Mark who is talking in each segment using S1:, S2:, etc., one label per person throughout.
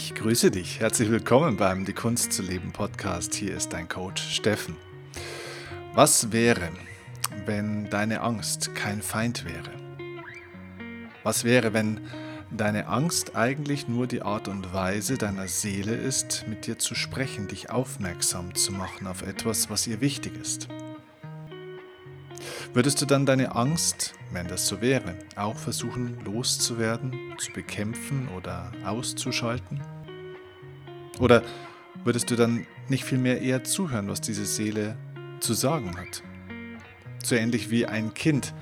S1: Ich grüße dich. Herzlich willkommen beim Die Kunst zu leben Podcast. Hier ist dein Coach Steffen. Was wäre, wenn deine Angst kein Feind wäre? Was wäre, wenn deine Angst eigentlich nur die Art und Weise deiner Seele ist, mit dir zu sprechen, dich aufmerksam zu machen auf etwas, was ihr wichtig ist? Würdest du dann deine Angst, wenn das so wäre, auch versuchen loszuwerden, zu bekämpfen oder auszuschalten? Oder würdest du dann nicht vielmehr eher zuhören, was diese Seele zu sagen hat? So ähnlich wie ein Kind,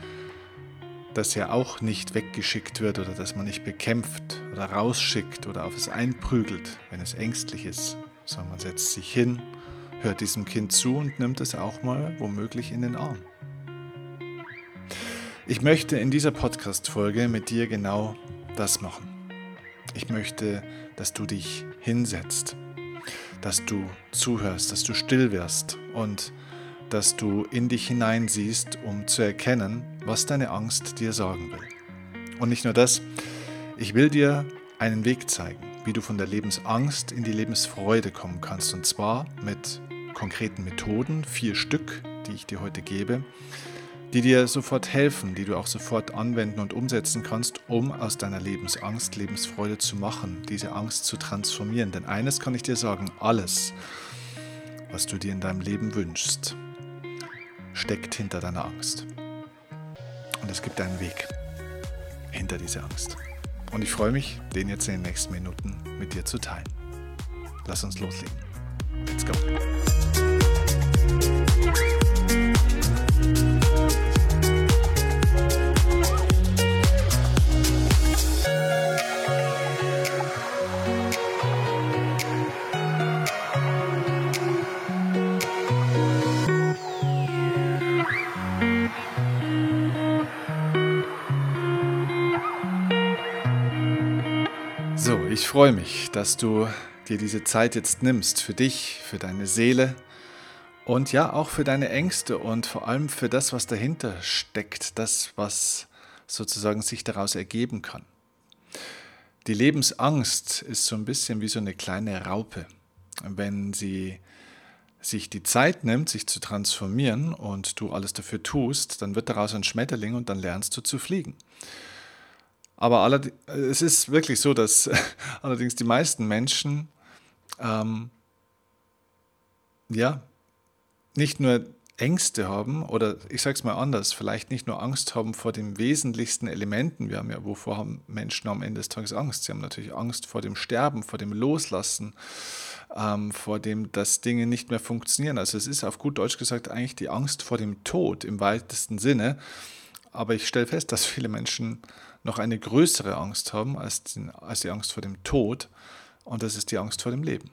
S1: das ja auch nicht weggeschickt wird oder das man nicht bekämpft oder rausschickt oder auf es einprügelt, wenn es ängstlich ist, sondern man setzt sich hin, hört diesem Kind zu und nimmt es auch mal womöglich in den Arm. Ich möchte in dieser Podcast-Folge mit dir genau das machen. Ich möchte, dass du dich hinsetzt, dass du zuhörst, dass du still wirst und dass du in dich hineinsiehst, um zu erkennen, was deine Angst dir sagen will. Und nicht nur das, ich will dir einen Weg zeigen, wie du von der Lebensangst in die Lebensfreude kommen kannst. Und zwar mit konkreten Methoden, vier Stück, die ich dir heute gebe, die dir sofort helfen, die du auch sofort anwenden und umsetzen kannst, um aus deiner Lebensangst Lebensfreude zu machen, diese Angst zu transformieren. Denn eines kann ich dir sagen, alles, was du dir in deinem Leben wünschst, steckt hinter deiner Angst. Und es gibt einen Weg hinter dieser Angst. Und ich freue mich, den jetzt in den nächsten Minuten mit dir zu teilen. Lass uns loslegen. Let's go. Freue mich, dass du dir diese Zeit jetzt nimmst für dich, für deine Seele und ja auch für deine Ängste und vor allem für das, was dahinter steckt, das, was sozusagen sich daraus ergeben kann. Die Lebensangst ist so ein bisschen wie so eine kleine Raupe. Wenn sie sich die Zeit nimmt, sich zu transformieren und du alles dafür tust, dann wird daraus ein Schmetterling und dann lernst du zu fliegen. Aber es ist wirklich so, dass allerdings die meisten Menschen ähm, ja nicht nur Ängste haben oder ich sage es mal anders, vielleicht nicht nur Angst haben vor den wesentlichsten Elementen. Wir haben ja, wovor haben Menschen am Ende des Tages Angst? Sie haben natürlich Angst vor dem Sterben, vor dem Loslassen, ähm, vor dem, dass Dinge nicht mehr funktionieren. Also es ist auf gut Deutsch gesagt eigentlich die Angst vor dem Tod im weitesten Sinne. Aber ich stelle fest, dass viele Menschen noch eine größere Angst haben als die, als die Angst vor dem Tod und das ist die Angst vor dem Leben.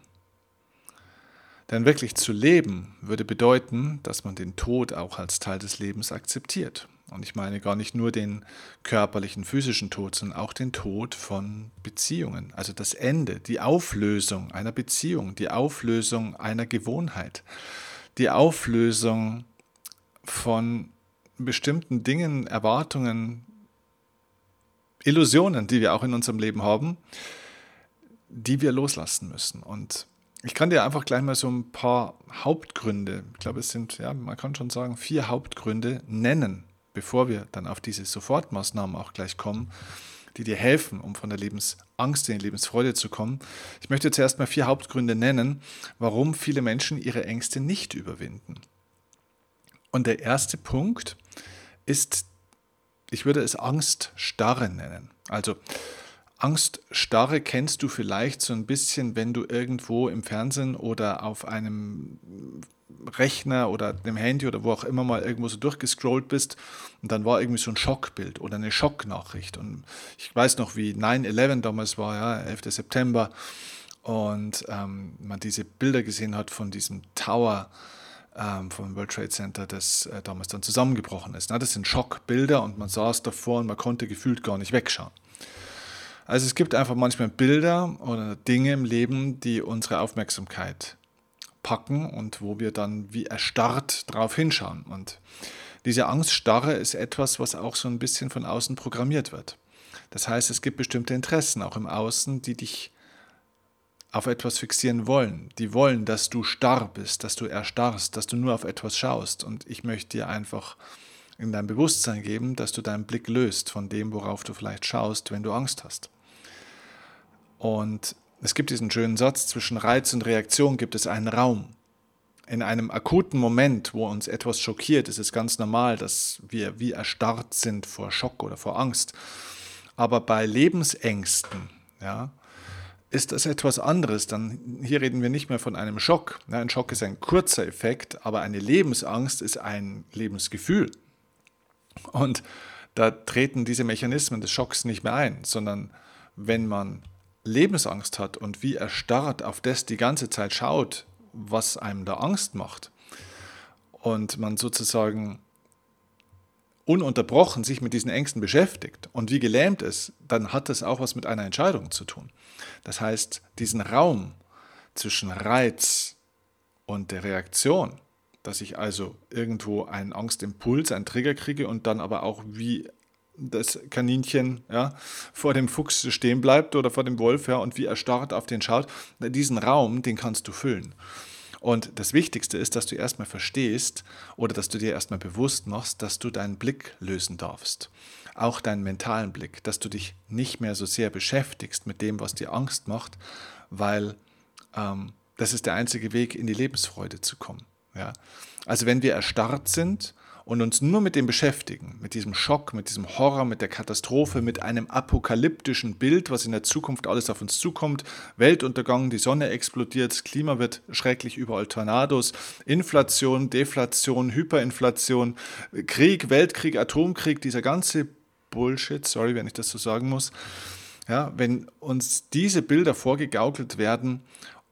S1: Denn wirklich zu leben würde bedeuten, dass man den Tod auch als Teil des Lebens akzeptiert. Und ich meine gar nicht nur den körperlichen, physischen Tod, sondern auch den Tod von Beziehungen. Also das Ende, die Auflösung einer Beziehung, die Auflösung einer Gewohnheit, die Auflösung von bestimmten Dingen, Erwartungen, Illusionen, die wir auch in unserem Leben haben, die wir loslassen müssen. Und ich kann dir einfach gleich mal so ein paar Hauptgründe, ich glaube, es sind, ja, man kann schon sagen, vier Hauptgründe nennen, bevor wir dann auf diese Sofortmaßnahmen auch gleich kommen, die dir helfen, um von der Lebensangst in die Lebensfreude zu kommen. Ich möchte zuerst mal vier Hauptgründe nennen, warum viele Menschen ihre Ängste nicht überwinden. Und der erste Punkt ist ich würde es Angststarre nennen. Also Angststarre kennst du vielleicht so ein bisschen, wenn du irgendwo im Fernsehen oder auf einem Rechner oder dem Handy oder wo auch immer mal irgendwo so durchgescrollt bist und dann war irgendwie so ein Schockbild oder eine Schocknachricht. Und ich weiß noch, wie 9-11 damals war, ja, 11. September, und ähm, man diese Bilder gesehen hat von diesem Tower ähm, vom World Trade Center, das äh, damals dann zusammengebrochen ist. Na, das sind Schockbilder und man saß davor und man konnte gefühlt gar nicht wegschauen. Also es gibt einfach manchmal Bilder oder Dinge im Leben, die unsere Aufmerksamkeit packen und wo wir dann wie erstarrt drauf hinschauen. Und diese Angststarre ist etwas, was auch so ein bisschen von außen programmiert wird. Das heißt, es gibt bestimmte Interessen auch im Außen, die dich auf etwas fixieren wollen. Die wollen, dass du starr bist, dass du erstarrst, dass du nur auf etwas schaust. Und ich möchte dir einfach in dein Bewusstsein geben, dass du deinen Blick löst von dem, worauf du vielleicht schaust, wenn du Angst hast. Und es gibt diesen schönen Satz, zwischen Reiz und Reaktion gibt es einen Raum. In einem akuten Moment, wo uns etwas schockiert, ist es ganz normal, dass wir wie erstarrt sind vor Schock oder vor Angst. Aber bei Lebensängsten, ja, ist das etwas anderes. Dann hier reden wir nicht mehr von einem Schock. Ein Schock ist ein kurzer Effekt, aber eine Lebensangst ist ein Lebensgefühl. Und da treten diese Mechanismen des Schocks nicht mehr ein, sondern wenn man Lebensangst hat und wie erstarrt auf das die ganze Zeit schaut, was einem da Angst macht, und man sozusagen ununterbrochen sich mit diesen Ängsten beschäftigt und wie gelähmt ist, dann hat das auch was mit einer Entscheidung zu tun. Das heißt, diesen Raum zwischen Reiz und der Reaktion, dass ich also irgendwo einen Angstimpuls, einen Trigger kriege und dann aber auch wie das Kaninchen ja, vor dem Fuchs stehen bleibt oder vor dem Wolf ja, und wie er starrt auf den schaut, diesen Raum, den kannst du füllen. Und das Wichtigste ist, dass du erstmal verstehst oder dass du dir erstmal bewusst machst, dass du deinen Blick lösen darfst. Auch deinen mentalen Blick, dass du dich nicht mehr so sehr beschäftigst mit dem, was dir Angst macht, weil ähm, das ist der einzige Weg, in die Lebensfreude zu kommen. Ja? Also wenn wir erstarrt sind und uns nur mit dem beschäftigen, mit diesem Schock, mit diesem Horror, mit der Katastrophe, mit einem apokalyptischen Bild, was in der Zukunft alles auf uns zukommt, Weltuntergang, die Sonne explodiert, Klima wird schrecklich, überall Tornados, Inflation, Deflation, Hyperinflation, Krieg, Weltkrieg, Atomkrieg, dieser ganze Bullshit, sorry, wenn ich das so sagen muss. Ja, wenn uns diese Bilder vorgegaukelt werden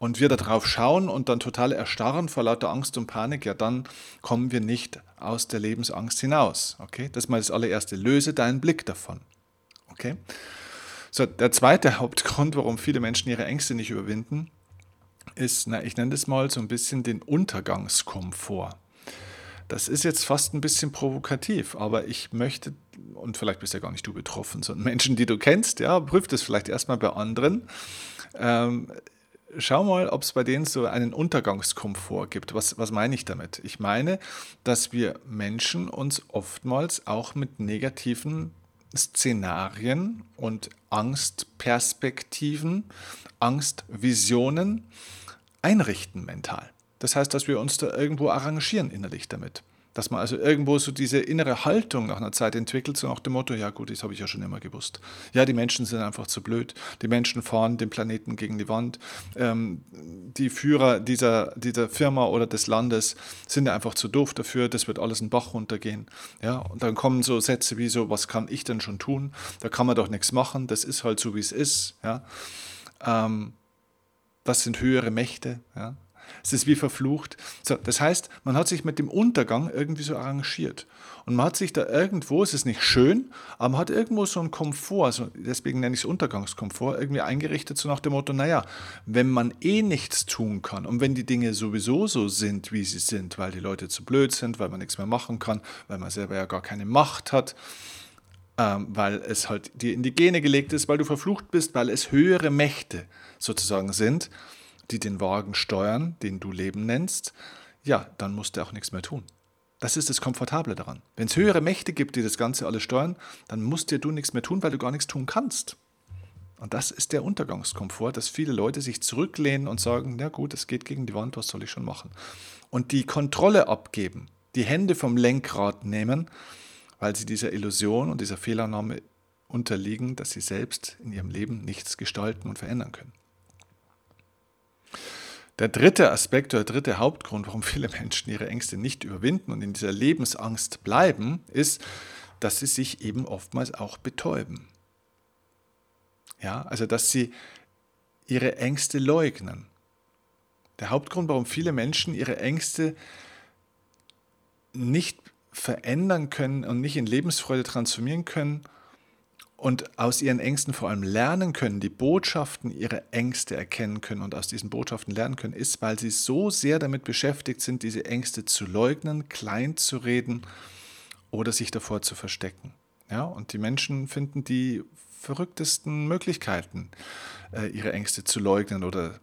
S1: und wir darauf schauen und dann total erstarren vor lauter Angst und Panik, ja, dann kommen wir nicht aus der Lebensangst hinaus. Okay, das ist mal das allererste. Löse deinen Blick davon. Okay. So, der zweite Hauptgrund, warum viele Menschen ihre Ängste nicht überwinden, ist, na, ich nenne das mal so ein bisschen den Untergangskomfort. Das ist jetzt fast ein bisschen provokativ, aber ich möchte, und vielleicht bist ja gar nicht du betroffen, sondern Menschen, die du kennst, ja, prüf das vielleicht erstmal bei anderen. Ähm, schau mal, ob es bei denen so einen Untergangskomfort gibt. Was, was meine ich damit? Ich meine, dass wir Menschen uns oftmals auch mit negativen Szenarien und Angstperspektiven, Angstvisionen einrichten mental. Das heißt, dass wir uns da irgendwo arrangieren innerlich damit. Dass man also irgendwo so diese innere Haltung nach einer Zeit entwickelt, so nach dem Motto, ja gut, das habe ich ja schon immer gewusst. Ja, die Menschen sind einfach zu blöd. Die Menschen fahren den Planeten gegen die Wand. Ähm, die Führer dieser, dieser Firma oder des Landes sind einfach zu doof dafür. Das wird alles in Bach runtergehen. Ja, und dann kommen so Sätze wie so, was kann ich denn schon tun? Da kann man doch nichts machen. Das ist halt so, wie es ist. Ja. Ähm, das sind höhere Mächte. Ja. Es ist wie verflucht. So, das heißt, man hat sich mit dem Untergang irgendwie so arrangiert. Und man hat sich da irgendwo, es ist nicht schön, aber man hat irgendwo so einen Komfort, also deswegen nenne ich es Untergangskomfort, irgendwie eingerichtet, so nach dem Motto, naja, wenn man eh nichts tun kann und wenn die Dinge sowieso so sind, wie sie sind, weil die Leute zu blöd sind, weil man nichts mehr machen kann, weil man selber ja gar keine Macht hat, ähm, weil es halt dir in die Gene gelegt ist, weil du verflucht bist, weil es höhere Mächte sozusagen sind, die den Wagen steuern, den du Leben nennst, ja, dann musst du auch nichts mehr tun. Das ist das Komfortable daran. Wenn es höhere Mächte gibt, die das Ganze alles steuern, dann musst dir du nichts mehr tun, weil du gar nichts tun kannst. Und das ist der Untergangskomfort, dass viele Leute sich zurücklehnen und sagen, na gut, es geht gegen die Wand, was soll ich schon machen? Und die Kontrolle abgeben, die Hände vom Lenkrad nehmen, weil sie dieser Illusion und dieser Fehlannahme unterliegen, dass sie selbst in ihrem Leben nichts gestalten und verändern können. Der dritte Aspekt oder der dritte Hauptgrund, warum viele Menschen ihre Ängste nicht überwinden und in dieser Lebensangst bleiben, ist, dass sie sich eben oftmals auch betäuben. Ja, also dass sie ihre Ängste leugnen. Der Hauptgrund, warum viele Menschen ihre Ängste nicht verändern können und nicht in Lebensfreude transformieren können, und aus ihren Ängsten vor allem lernen können, die Botschaften ihrer Ängste erkennen können und aus diesen Botschaften lernen können, ist, weil sie so sehr damit beschäftigt sind, diese Ängste zu leugnen, klein zu reden oder sich davor zu verstecken. Ja, und die Menschen finden die verrücktesten Möglichkeiten, äh, ihre Ängste zu leugnen oder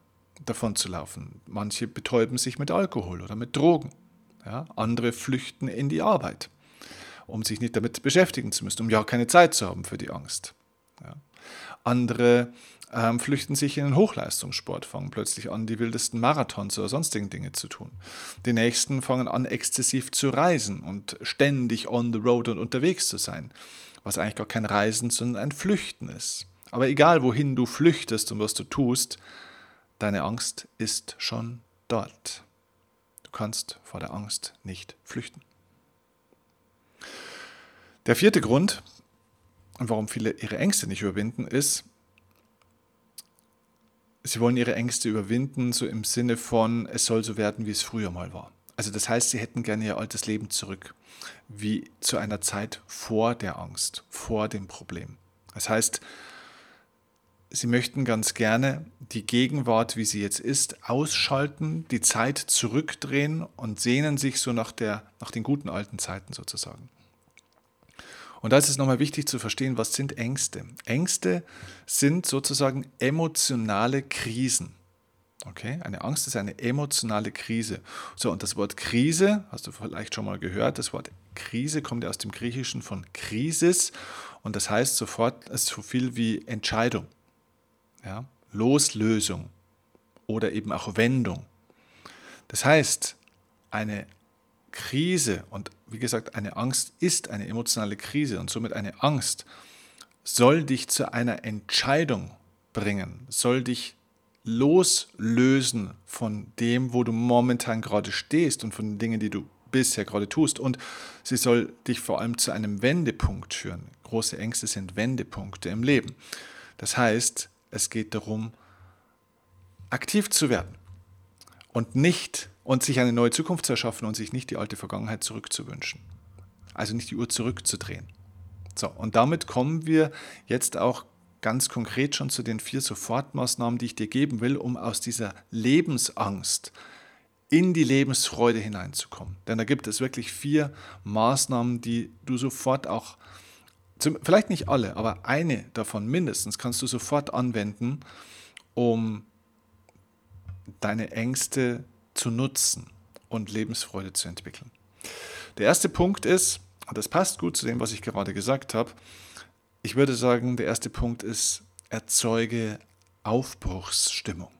S1: davon zu laufen. Manche betäuben sich mit Alkohol oder mit Drogen. Ja? Andere flüchten in die Arbeit, um sich nicht damit beschäftigen zu müssen, um ja keine Zeit zu haben für die Angst. Ja? Andere ähm, flüchten sich in den Hochleistungssport, fangen plötzlich an, die wildesten Marathons oder sonstigen Dinge zu tun. Die nächsten fangen an, exzessiv zu reisen und ständig on the road und unterwegs zu sein, was eigentlich gar kein Reisen, sondern ein Flüchten ist. Aber egal, wohin du flüchtest und was du tust, deine Angst ist schon dort. Du kannst vor der Angst nicht flüchten. Der vierte Grund, warum viele ihre Ängste nicht überwinden, ist, sie wollen ihre Ängste überwinden, so im Sinne von, es soll so werden, wie es früher mal war. Also das heißt, sie hätten gerne ihr altes Leben zurück, wie zu einer Zeit vor der Angst, vor dem Problem. Das heißt, sie möchten ganz gerne die Gegenwart, wie sie jetzt ist, ausschalten, die Zeit zurückdrehen und sehnen sich so nach, der, nach den guten alten Zeiten sozusagen. Und da ist es nochmal wichtig zu verstehen, was sind Ängste? Ängste sind sozusagen emotionale Krisen. Okay, eine Angst ist eine emotionale Krise. So, und das Wort Krise, hast du vielleicht schon mal gehört, das Wort Krise kommt ja aus dem Griechischen von Krisis und das heißt sofort, so viel wie Entscheidung, ja? Loslösung oder eben auch Wendung. Das heißt, eine Krise und wie gesagt, eine Angst ist eine emotionale Krise und somit eine Angst soll dich zu einer Entscheidung bringen, soll dich loslösen von dem, wo du momentan gerade stehst und von den Dingen, die du bisher gerade tust. Und sie soll dich vor allem zu einem Wendepunkt führen. Große Ängste sind Wendepunkte im Leben. Das heißt, es geht darum, aktiv zu werden und nicht und sich eine neue Zukunft zu erschaffen und sich nicht die alte Vergangenheit zurückzuwünschen. Also nicht die Uhr zurückzudrehen. So, und damit kommen wir jetzt auch ganz konkret schon zu den vier Sofortmaßnahmen, die ich dir geben will, um aus dieser Lebensangst in die Lebensfreude hineinzukommen. Denn da gibt es wirklich vier Maßnahmen, die du sofort auch, vielleicht nicht alle, aber eine davon mindestens kannst du sofort anwenden, um deine Ängste zu nutzen und Lebensfreude zu entwickeln. Der erste Punkt ist, und das passt gut zu dem, was ich gerade gesagt habe, ich würde sagen, der erste Punkt ist, erzeuge Aufbruchsstimmung.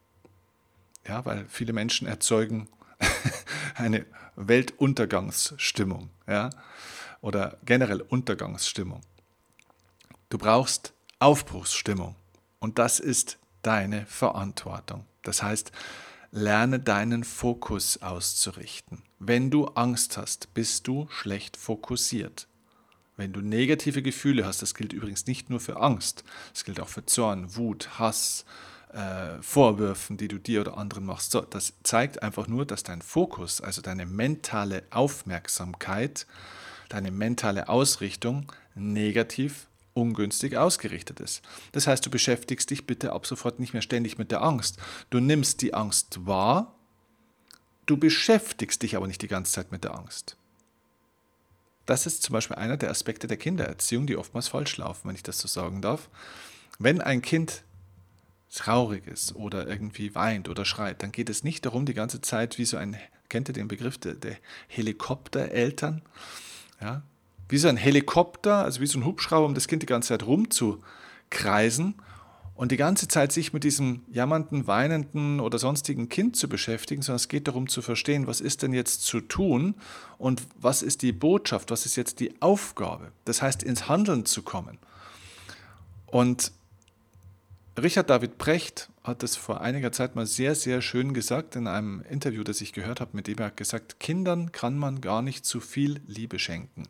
S1: Ja, weil viele Menschen erzeugen eine Weltuntergangsstimmung ja, oder generell Untergangsstimmung. Du brauchst Aufbruchsstimmung und das ist deine Verantwortung. Das heißt, Lerne deinen Fokus auszurichten. Wenn du Angst hast, bist du schlecht fokussiert. Wenn du negative Gefühle hast, das gilt übrigens nicht nur für Angst, das gilt auch für Zorn, Wut, Hass, äh, Vorwürfen, die du dir oder anderen machst. So, das zeigt einfach nur, dass dein Fokus, also deine mentale Aufmerksamkeit, deine mentale Ausrichtung negativ ungünstig ausgerichtet ist. Das heißt, du beschäftigst dich bitte ab sofort nicht mehr ständig mit der Angst. Du nimmst die Angst wahr, du beschäftigst dich aber nicht die ganze Zeit mit der Angst. Das ist zum Beispiel einer der Aspekte der Kindererziehung, die oftmals falsch laufen, wenn ich das so sagen darf. Wenn ein Kind traurig ist oder irgendwie weint oder schreit, dann geht es nicht darum, die ganze Zeit wie so ein, kennt ihr den Begriff der, der Helikoptereltern? Ja, wie so ein Helikopter, also wie so ein Hubschrauber, um das Kind die ganze Zeit rumzukreisen und die ganze Zeit sich mit diesem jammernden, weinenden oder sonstigen Kind zu beschäftigen, sondern es geht darum zu verstehen, was ist denn jetzt zu tun und was ist die Botschaft, was ist jetzt die Aufgabe. Das heißt, ins Handeln zu kommen. Und Richard David Brecht hat es vor einiger Zeit mal sehr, sehr schön gesagt in einem Interview, das ich gehört habe, mit dem er hat gesagt, Kindern kann man gar nicht zu viel Liebe schenken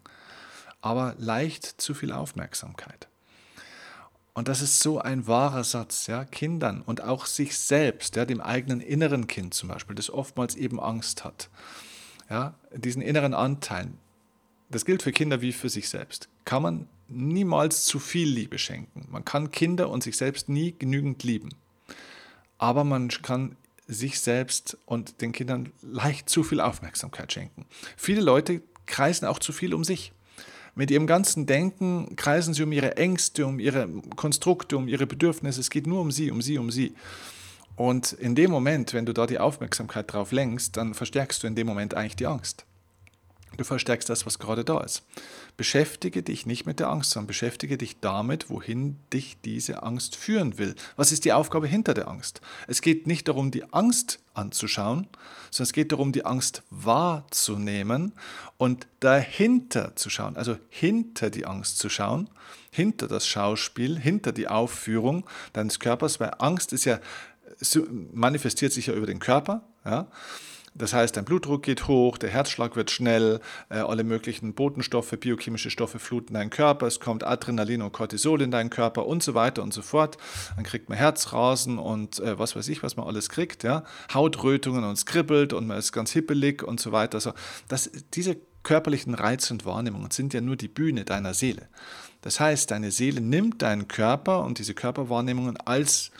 S1: aber leicht zu viel Aufmerksamkeit. Und das ist so ein wahrer Satz, ja, Kindern und auch sich selbst, ja, dem eigenen inneren Kind zum Beispiel, das oftmals eben Angst hat, ja, diesen inneren Anteilen, das gilt für Kinder wie für sich selbst, kann man niemals zu viel Liebe schenken. Man kann Kinder und sich selbst nie genügend lieben. Aber man kann sich selbst und den Kindern leicht zu viel Aufmerksamkeit schenken. Viele Leute kreisen auch zu viel um sich. Mit ihrem ganzen Denken kreisen sie um ihre Ängste, um ihre Konstrukte, um ihre Bedürfnisse. Es geht nur um sie, um sie, um sie. Und in dem Moment, wenn du da die Aufmerksamkeit drauf lenkst, dann verstärkst du in dem Moment eigentlich die Angst. Du verstärkst das, was gerade da ist. Beschäftige dich nicht mit der Angst, sondern beschäftige dich damit, wohin dich diese Angst führen will. Was ist die Aufgabe hinter der Angst? Es geht nicht darum, die Angst anzuschauen, sondern es geht darum, die Angst wahrzunehmen und dahinter zu schauen, also hinter die Angst zu schauen, hinter das Schauspiel, hinter die Aufführung deines Körpers, weil Angst ist ja manifestiert sich ja über den Körper. Ja? Das heißt, dein Blutdruck geht hoch, der Herzschlag wird schnell, äh, alle möglichen Botenstoffe, biochemische Stoffe fluten deinen Körper, es kommt Adrenalin und Cortisol in deinen Körper und so weiter und so fort. Dann kriegt man Herzrasen und äh, was weiß ich, was man alles kriegt, ja? Hautrötungen und es kribbelt und man ist ganz hippelig und so weiter. Also das, diese körperlichen Reize und Wahrnehmungen sind ja nur die Bühne deiner Seele. Das heißt, deine Seele nimmt deinen Körper und diese Körperwahrnehmungen als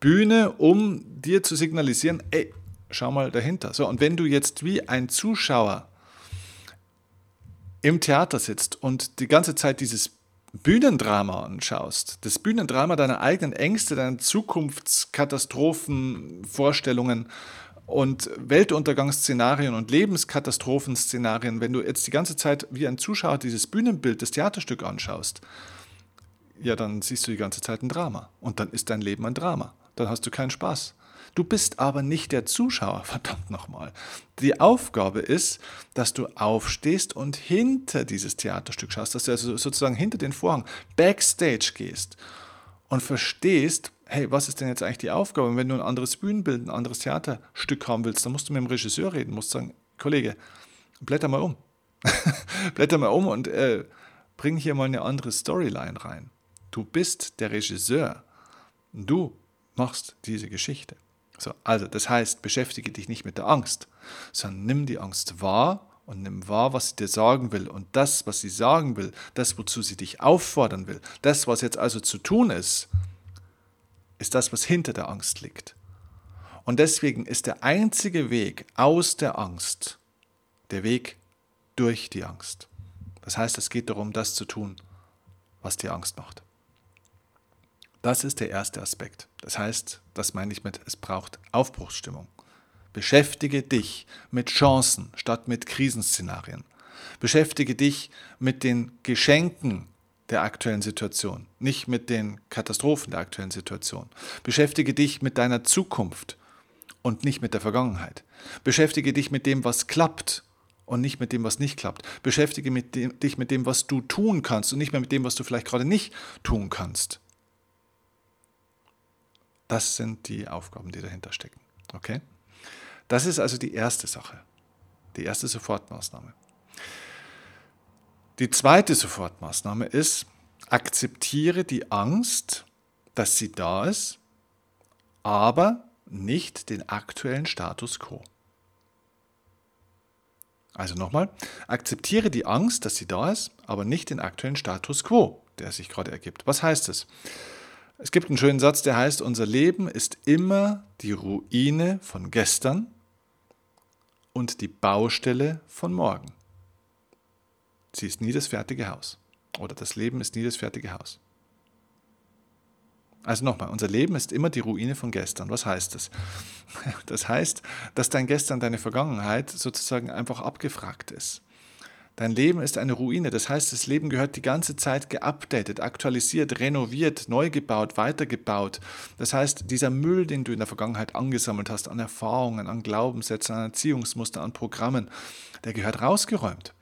S1: Bühne, um dir zu signalisieren, ey, schau mal dahinter. So, und wenn du jetzt wie ein Zuschauer im Theater sitzt und die ganze Zeit dieses Bühnendrama anschaust, das Bühnendrama deiner eigenen Ängste, deiner Zukunftskatastrophen, Vorstellungen und Weltuntergangsszenarien und Lebenskatastrophenszenarien, wenn du jetzt die ganze Zeit wie ein Zuschauer dieses Bühnenbild, das Theaterstück anschaust, ja, dann siehst du die ganze Zeit ein Drama und dann ist dein Leben ein Drama. Dann hast du keinen Spaß. Du bist aber nicht der Zuschauer, verdammt nochmal. Die Aufgabe ist, dass du aufstehst und hinter dieses Theaterstück schaust, dass du also sozusagen hinter den Vorhang, backstage gehst und verstehst, hey, was ist denn jetzt eigentlich die Aufgabe? Und wenn du ein anderes Bühnenbild, ein anderes Theaterstück haben willst, dann musst du mit dem Regisseur reden, musst sagen, Kollege, blätter mal um. blätter mal um und äh, bring hier mal eine andere Storyline rein. Du bist der Regisseur. Du machst diese Geschichte. So, also, das heißt, beschäftige dich nicht mit der Angst, sondern nimm die Angst wahr und nimm wahr, was sie dir sagen will. Und das, was sie sagen will, das, wozu sie dich auffordern will, das, was jetzt also zu tun ist, ist das, was hinter der Angst liegt. Und deswegen ist der einzige Weg aus der Angst der Weg durch die Angst. Das heißt, es geht darum, das zu tun, was dir Angst macht. Das ist der erste Aspekt. Das heißt, das meine ich mit, es braucht Aufbruchsstimmung. Beschäftige dich mit Chancen statt mit Krisenszenarien. Beschäftige dich mit den Geschenken der aktuellen Situation, nicht mit den Katastrophen der aktuellen Situation. Beschäftige dich mit deiner Zukunft und nicht mit der Vergangenheit. Beschäftige dich mit dem, was klappt und nicht mit dem, was nicht klappt. Beschäftige mit dem, dich mit dem, was du tun kannst und nicht mehr mit dem, was du vielleicht gerade nicht tun kannst. Das sind die Aufgaben, die dahinter stecken. Okay? Das ist also die erste Sache, die erste Sofortmaßnahme. Die zweite Sofortmaßnahme ist, akzeptiere die Angst, dass sie da ist, aber nicht den aktuellen Status quo. Also nochmal, akzeptiere die Angst, dass sie da ist, aber nicht den aktuellen Status quo, der sich gerade ergibt. Was heißt es? Es gibt einen schönen Satz, der heißt, unser Leben ist immer die Ruine von gestern und die Baustelle von morgen. Sie ist nie das fertige Haus. Oder das Leben ist nie das fertige Haus. Also nochmal, unser Leben ist immer die Ruine von gestern. Was heißt das? Das heißt, dass dein Gestern, deine Vergangenheit sozusagen einfach abgefragt ist. Dein Leben ist eine Ruine. Das heißt, das Leben gehört die ganze Zeit geupdatet, aktualisiert, renoviert, neu gebaut, weitergebaut. Das heißt, dieser Müll, den du in der Vergangenheit angesammelt hast, an Erfahrungen, an Glaubenssätzen, an Erziehungsmuster, an Programmen, der gehört rausgeräumt.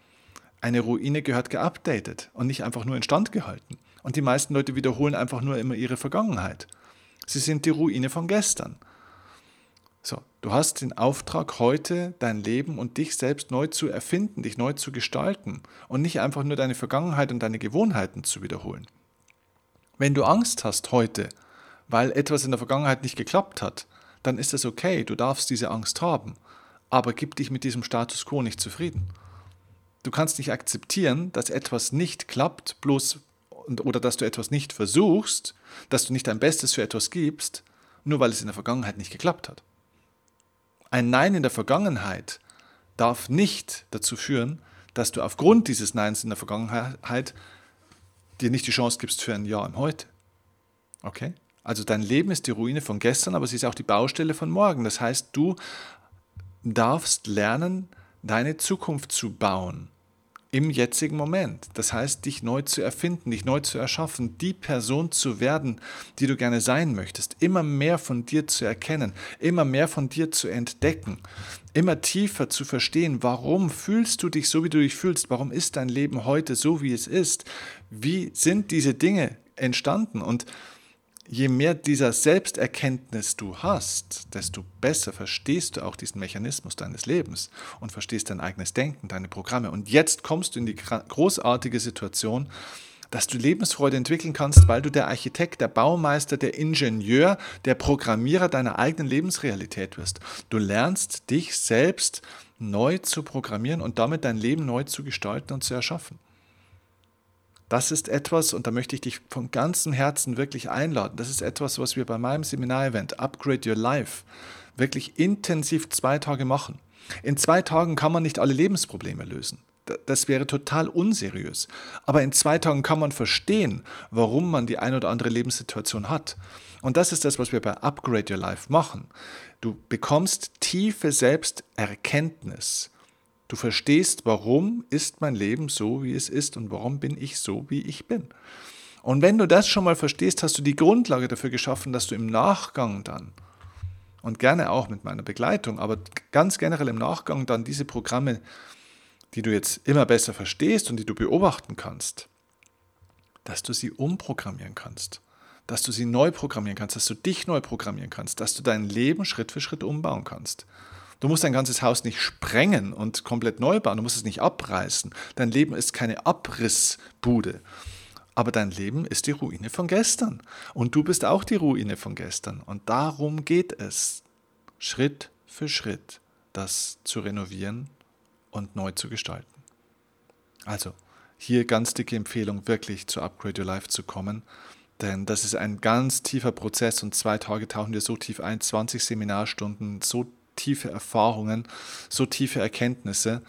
S1: Eine Ruine gehört geupdatet und nicht einfach nur instand gehalten. Und die meisten Leute wiederholen einfach nur immer ihre Vergangenheit. Sie sind die Ruine von gestern. Du hast den Auftrag, heute dein Leben und dich selbst neu zu erfinden, dich neu zu gestalten und nicht einfach nur deine Vergangenheit und deine Gewohnheiten zu wiederholen. Wenn du Angst hast heute, weil etwas in der Vergangenheit nicht geklappt hat, dann ist es okay, du darfst diese Angst haben, aber gib dich mit diesem Status quo nicht zufrieden. Du kannst nicht akzeptieren, dass etwas nicht klappt, bloß oder dass du etwas nicht versuchst, dass du nicht dein Bestes für etwas gibst, nur weil es in der Vergangenheit nicht geklappt hat. Ein Nein in der Vergangenheit darf nicht dazu führen, dass du aufgrund dieses Neins in der Vergangenheit dir nicht die Chance gibst für ein Ja im Heute. Okay? Also dein Leben ist die Ruine von gestern, aber sie ist auch die Baustelle von morgen. Das heißt, du darfst lernen, deine Zukunft zu bauen im jetzigen Moment. Das heißt, dich neu zu erfinden, dich neu zu erschaffen, die Person zu werden, die du gerne sein möchtest, immer mehr von dir zu erkennen, immer mehr von dir zu entdecken, immer tiefer zu verstehen, warum fühlst du dich so, wie du dich fühlst, warum ist dein Leben heute so, wie es ist, wie sind diese Dinge entstanden? Und je mehr dieser Selbsterkenntnis du hast, desto besser verstehst du auch diesen Mechanismus deines Lebens und verstehst dein eigenes Denken, deine Programme. Und jetzt kommst du in die großartige Situation, dass du Lebensfreude entwickeln kannst, weil du der Architekt, der Baumeister, der Ingenieur, der Programmierer deiner eigenen Lebensrealität wirst. Du lernst dich selbst neu zu programmieren und damit dein Leben neu zu gestalten und zu erschaffen. Das ist etwas, und da möchte ich dich von ganzem Herzen wirklich einladen, das ist etwas, was wir bei meinem Seminarevent Upgrade Your Life wirklich intensiv zwei Tage machen. In zwei Tagen kann man nicht alle Lebensprobleme lösen. Das wäre total unseriös. Aber in zwei Tagen kann man verstehen, warum man die ein oder andere Lebenssituation hat. Und das ist das, was wir bei Upgrade Your Life machen. Du bekommst tiefe Selbsterkenntnis Du verstehst, warum ist mein Leben so, wie es ist und warum bin ich so, wie ich bin. Und wenn du das schon mal verstehst, hast du die Grundlage dafür geschaffen, dass du im Nachgang dann, und gerne auch mit meiner Begleitung, aber ganz generell im Nachgang dann diese Programme, die du jetzt immer besser verstehst und die du beobachten kannst, dass du sie umprogrammieren kannst, dass du sie neu programmieren kannst, dass du dich neu programmieren kannst, dass du dein Leben Schritt für Schritt umbauen kannst. Du musst dein ganzes Haus nicht sprengen und komplett neu bauen. Du musst es nicht abreißen. Dein Leben ist keine Abrissbude. Aber dein Leben ist die Ruine von gestern. Und du bist auch die Ruine von gestern. Und darum geht es, Schritt für Schritt das zu renovieren und neu zu gestalten. Also, hier ganz dicke Empfehlung, wirklich zu Upgrade Your Life zu kommen. Denn das ist ein ganz tiefer Prozess und zwei Tage tauchen wir so tief ein, 20 Seminarstunden, so tiefe Erfahrungen, so tiefe Erkenntnisse.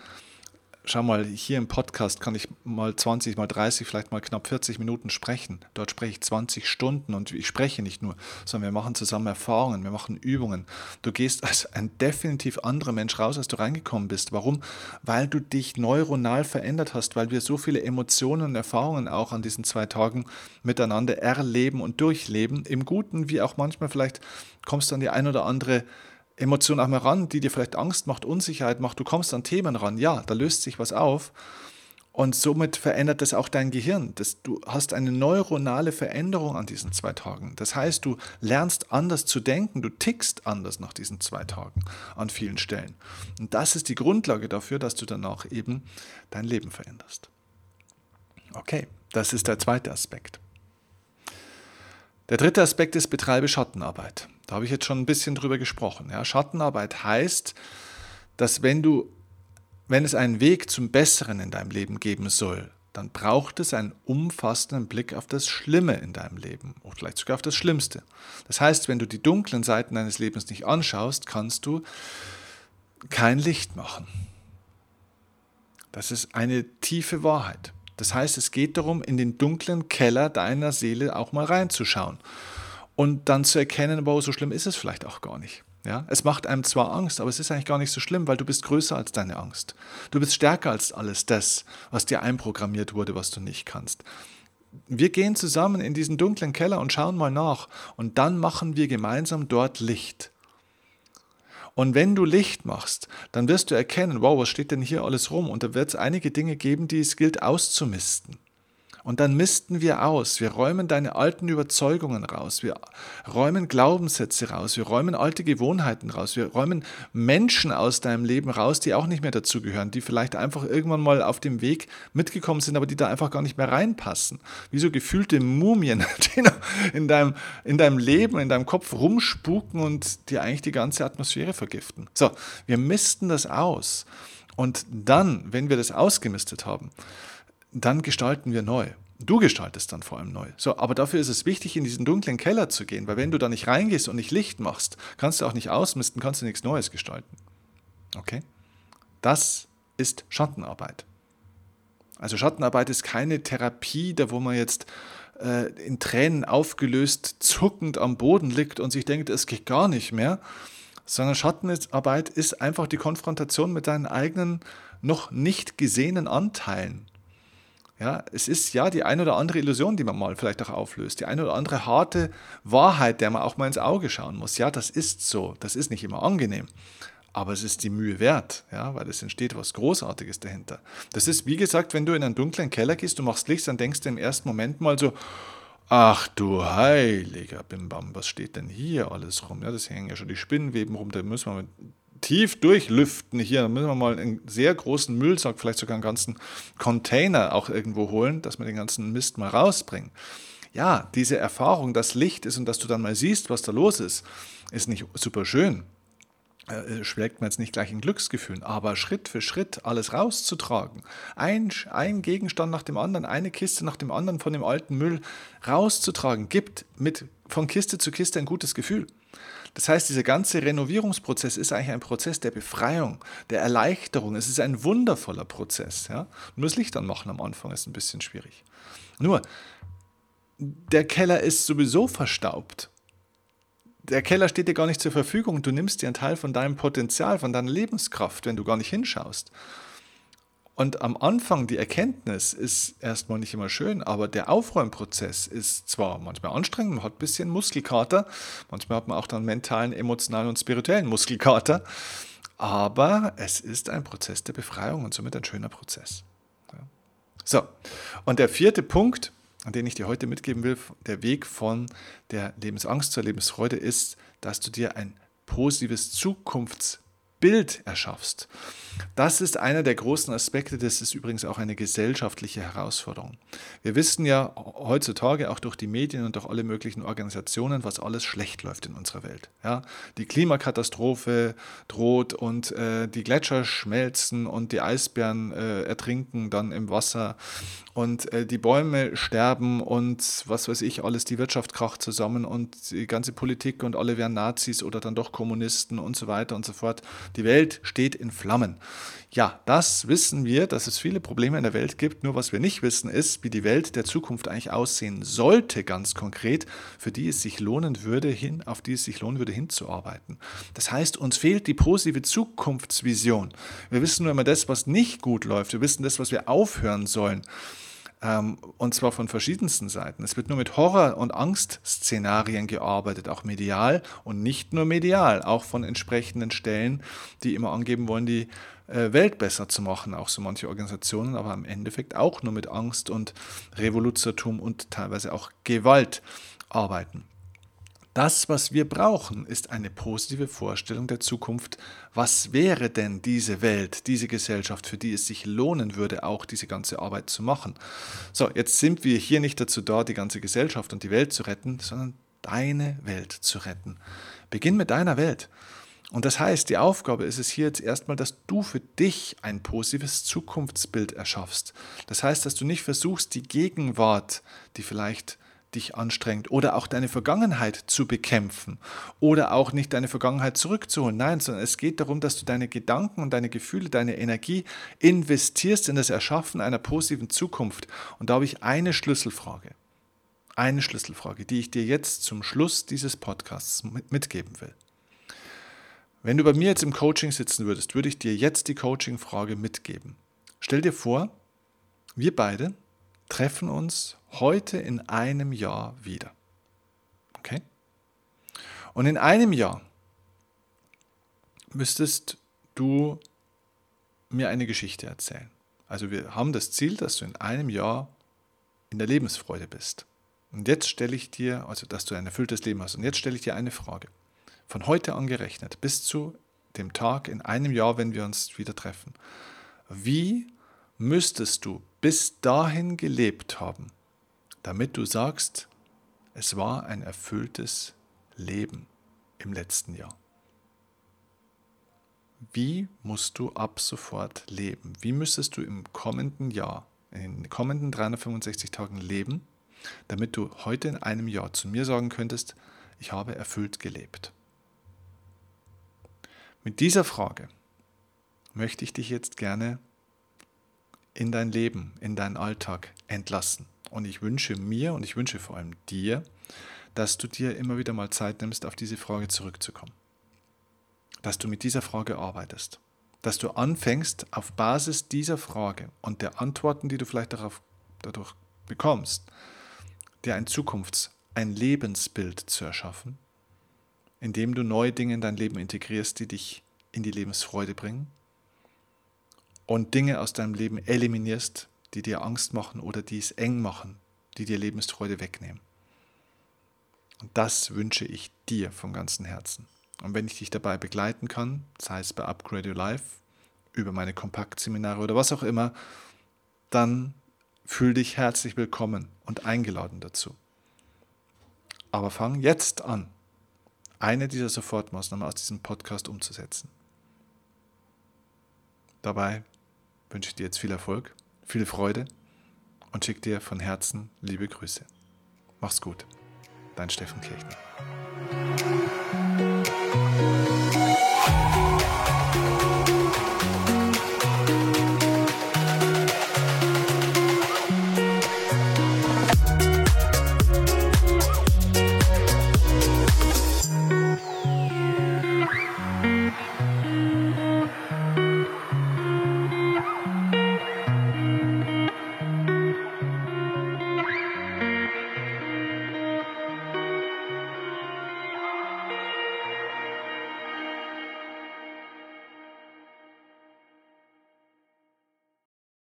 S1: Schau mal, hier im Podcast kann ich mal 20, mal 30, vielleicht mal knapp 40 Minuten sprechen. Dort spreche ich 20 Stunden und ich spreche nicht nur, sondern wir machen zusammen Erfahrungen, wir machen Übungen. Du gehst als ein definitiv anderer Mensch raus, als du reingekommen bist. Warum? Weil du dich neuronal verändert hast, weil wir so viele Emotionen und Erfahrungen auch an diesen zwei Tagen miteinander erleben und durchleben. Im Guten wie auch manchmal vielleicht kommst du an die ein oder andere Emotion auch mal ran, die dir vielleicht Angst macht, Unsicherheit macht. Du kommst an Themen ran, ja, da löst sich was auf. Und somit verändert das auch dein Gehirn. Das, du hast eine neuronale Veränderung an diesen zwei Tagen. Das heißt, du lernst anders zu denken, du tickst anders nach diesen zwei Tagen an vielen Stellen. Und das ist die Grundlage dafür, dass du danach eben dein Leben veränderst. Okay, das ist der zweite Aspekt. Der dritte Aspekt ist, betreibe Schattenarbeit. Da habe ich jetzt schon ein bisschen drüber gesprochen. Ja, Schattenarbeit heißt, dass wenn du, wenn es einen Weg zum Besseren in deinem Leben geben soll, dann braucht es einen umfassenden Blick auf das Schlimme in deinem Leben oder vielleicht sogar auf das Schlimmste. Das heißt, wenn du die dunklen Seiten deines Lebens nicht anschaust, kannst du kein Licht machen. Das ist eine tiefe Wahrheit. Das heißt, es geht darum, in den dunklen Keller deiner Seele auch mal reinzuschauen und dann zu erkennen, wow, so schlimm ist es vielleicht auch gar nicht. Ja, es macht einem zwar Angst, aber es ist eigentlich gar nicht so schlimm, weil du bist größer als deine Angst. Du bist stärker als alles das, was dir einprogrammiert wurde, was du nicht kannst. Wir gehen zusammen in diesen dunklen Keller und schauen mal nach und dann machen wir gemeinsam dort Licht. Und wenn du Licht machst, dann wirst du erkennen, wow, was steht denn hier alles rum? Und da wird es einige Dinge geben, die es gilt auszumisten. Und dann missten wir aus. Wir räumen deine alten Überzeugungen raus. Wir räumen Glaubenssätze raus. Wir räumen alte Gewohnheiten raus. Wir räumen Menschen aus deinem Leben raus, die auch nicht mehr dazugehören, die vielleicht einfach irgendwann mal auf dem Weg mitgekommen sind, aber die da einfach gar nicht mehr reinpassen. Wie so gefühlte Mumien, die in deinem, in deinem Leben, in deinem Kopf rumspuken und dir eigentlich die ganze Atmosphäre vergiften. So, wir missten das aus. Und dann, wenn wir das ausgemistet haben, dann gestalten wir neu. Du gestaltest dann vor allem neu. So, aber dafür ist es wichtig, in diesen dunklen Keller zu gehen, weil wenn du da nicht reingehst und nicht Licht machst, kannst du auch nicht ausmisten, kannst du nichts Neues gestalten. Okay? Das ist Schattenarbeit. Also Schattenarbeit ist keine Therapie, da wo man jetzt äh, in Tränen aufgelöst, zuckend am Boden liegt und sich denkt, es geht gar nicht mehr, sondern Schattenarbeit ist einfach die Konfrontation mit deinen eigenen noch nicht gesehenen Anteilen. Ja, es ist ja die eine oder andere Illusion, die man mal vielleicht auch auflöst, die eine oder andere harte Wahrheit, der man auch mal ins Auge schauen muss. Ja, das ist so, das ist nicht immer angenehm, aber es ist die Mühe wert, ja, weil es entsteht was Großartiges dahinter. Das ist, wie gesagt, wenn du in einen dunklen Keller gehst, du machst Licht, dann denkst du im ersten Moment mal so, Ach du heiliger Bimbam, was steht denn hier alles rum? Ja, das hängen ja schon die Spinnenweben rum, da müssen wir tief durchlüften hier. Da müssen wir mal einen sehr großen Müllsack, vielleicht sogar einen ganzen Container auch irgendwo holen, dass wir den ganzen Mist mal rausbringen. Ja, diese Erfahrung, dass Licht ist und dass du dann mal siehst, was da los ist, ist nicht super schön. Äh, schlägt man jetzt nicht gleich in Glücksgefühlen, aber Schritt für Schritt alles rauszutragen, ein, ein Gegenstand nach dem anderen, eine Kiste nach dem anderen von dem alten Müll rauszutragen, gibt mit von Kiste zu Kiste ein gutes Gefühl. Das heißt, dieser ganze Renovierungsprozess ist eigentlich ein Prozess der Befreiung, der Erleichterung. Es ist ein wundervoller Prozess. Ja? Nur das Licht anmachen am Anfang ist ein bisschen schwierig. Nur, der Keller ist sowieso verstaubt. Der Keller steht dir gar nicht zur Verfügung. Du nimmst dir einen Teil von deinem Potenzial, von deiner Lebenskraft, wenn du gar nicht hinschaust. Und am Anfang die Erkenntnis ist erstmal nicht immer schön, aber der Aufräumprozess ist zwar manchmal anstrengend, man hat ein bisschen Muskelkater, manchmal hat man auch dann mentalen, emotionalen und spirituellen Muskelkater, aber es ist ein Prozess der Befreiung und somit ein schöner Prozess. So, und der vierte Punkt, den ich dir heute mitgeben will, der Weg von der Lebensangst zur Lebensfreude ist, dass du dir ein positives Zukunfts Bild erschaffst. Das ist einer der großen Aspekte, das ist übrigens auch eine gesellschaftliche Herausforderung. Wir wissen ja heutzutage auch durch die Medien und durch alle möglichen Organisationen, was alles schlecht läuft in unserer Welt. Ja, die Klimakatastrophe droht und äh, die Gletscher schmelzen und die Eisbären äh, ertrinken dann im Wasser und äh, die Bäume sterben und was weiß ich alles, die Wirtschaft kracht zusammen und die ganze Politik und alle werden Nazis oder dann doch Kommunisten und so weiter und so fort. Die Welt steht in Flammen. Ja, das wissen wir, dass es viele Probleme in der Welt gibt. Nur was wir nicht wissen, ist, wie die Welt der Zukunft eigentlich aussehen sollte, ganz konkret, für die es sich lohnen würde, hin, auf die es sich lohnen würde, hinzuarbeiten. Das heißt, uns fehlt die positive Zukunftsvision. Wir wissen nur immer das, was nicht gut läuft. Wir wissen das, was wir aufhören sollen. Ähm, und zwar von verschiedensten Seiten. Es wird nur mit Horror- und Angstszenarien gearbeitet, auch medial und nicht nur medial, auch von entsprechenden Stellen, die immer angeben wollen, die äh, Welt besser zu machen, auch so manche Organisationen, aber im Endeffekt auch nur mit Angst und Revoluzertum und teilweise auch Gewalt arbeiten. Das, was wir brauchen, ist eine positive Vorstellung der Zukunft. Was wäre denn diese Welt, diese Gesellschaft, für die es sich lohnen würde, auch diese ganze Arbeit zu machen? So, jetzt sind wir hier nicht dazu da, die ganze Gesellschaft und die Welt zu retten, sondern deine Welt zu retten. Beginn mit deiner Welt. Und das heißt, die Aufgabe ist es hier jetzt erstmal, dass du für dich ein positives Zukunftsbild erschaffst. Das heißt, dass du nicht versuchst, die Gegenwart, die vielleicht dich anstrengt oder auch deine Vergangenheit zu bekämpfen oder auch nicht deine Vergangenheit zurückzuholen. Nein, sondern es geht darum, dass du deine Gedanken und deine Gefühle, deine Energie investierst in das Erschaffen einer positiven Zukunft. Und da habe ich eine Schlüsselfrage. Eine Schlüsselfrage, die ich dir jetzt zum Schluss dieses Podcasts mitgeben will. Wenn du bei mir jetzt im Coaching sitzen würdest, würde ich dir jetzt die Coaching-Frage mitgeben. Stell dir vor, wir beide treffen uns heute in einem Jahr wieder. Okay? Und in einem Jahr müsstest du mir eine Geschichte erzählen. Also wir haben das Ziel, dass du in einem Jahr in der Lebensfreude bist. Und jetzt stelle ich dir, also dass du ein erfülltes Leben hast. Und jetzt stelle ich dir eine Frage. Von heute an gerechnet bis zu dem Tag in einem Jahr, wenn wir uns wieder treffen. Wie müsstest du bis dahin gelebt haben, damit du sagst, es war ein erfülltes Leben im letzten Jahr. Wie musst du ab sofort leben? Wie müsstest du im kommenden Jahr, in den kommenden 365 Tagen leben, damit du heute in einem Jahr zu mir sagen könntest, ich habe erfüllt gelebt? Mit dieser Frage möchte ich dich jetzt gerne in dein Leben, in deinen Alltag entlassen. Und ich wünsche mir und ich wünsche vor allem dir, dass du dir immer wieder mal Zeit nimmst, auf diese Frage zurückzukommen. Dass du mit dieser Frage arbeitest. Dass du anfängst, auf Basis dieser Frage und der Antworten, die du vielleicht darauf, dadurch bekommst, dir ein Zukunfts-, ein Lebensbild zu erschaffen, indem du neue Dinge in dein Leben integrierst, die dich in die Lebensfreude bringen und Dinge aus deinem Leben eliminierst, die dir Angst machen oder die es eng machen, die dir Lebensfreude wegnehmen. Und das wünsche ich dir von ganzem Herzen. Und wenn ich dich dabei begleiten kann, sei es bei Upgrade Your Life, über meine Kompaktseminare oder was auch immer, dann fühl dich herzlich willkommen und eingeladen dazu. Aber fang jetzt an, eine dieser Sofortmaßnahmen aus diesem Podcast umzusetzen. Dabei wünsche ich dir jetzt viel Erfolg, viel Freude und schicke dir von Herzen liebe Grüße. Mach's gut, dein Steffen Kirchner.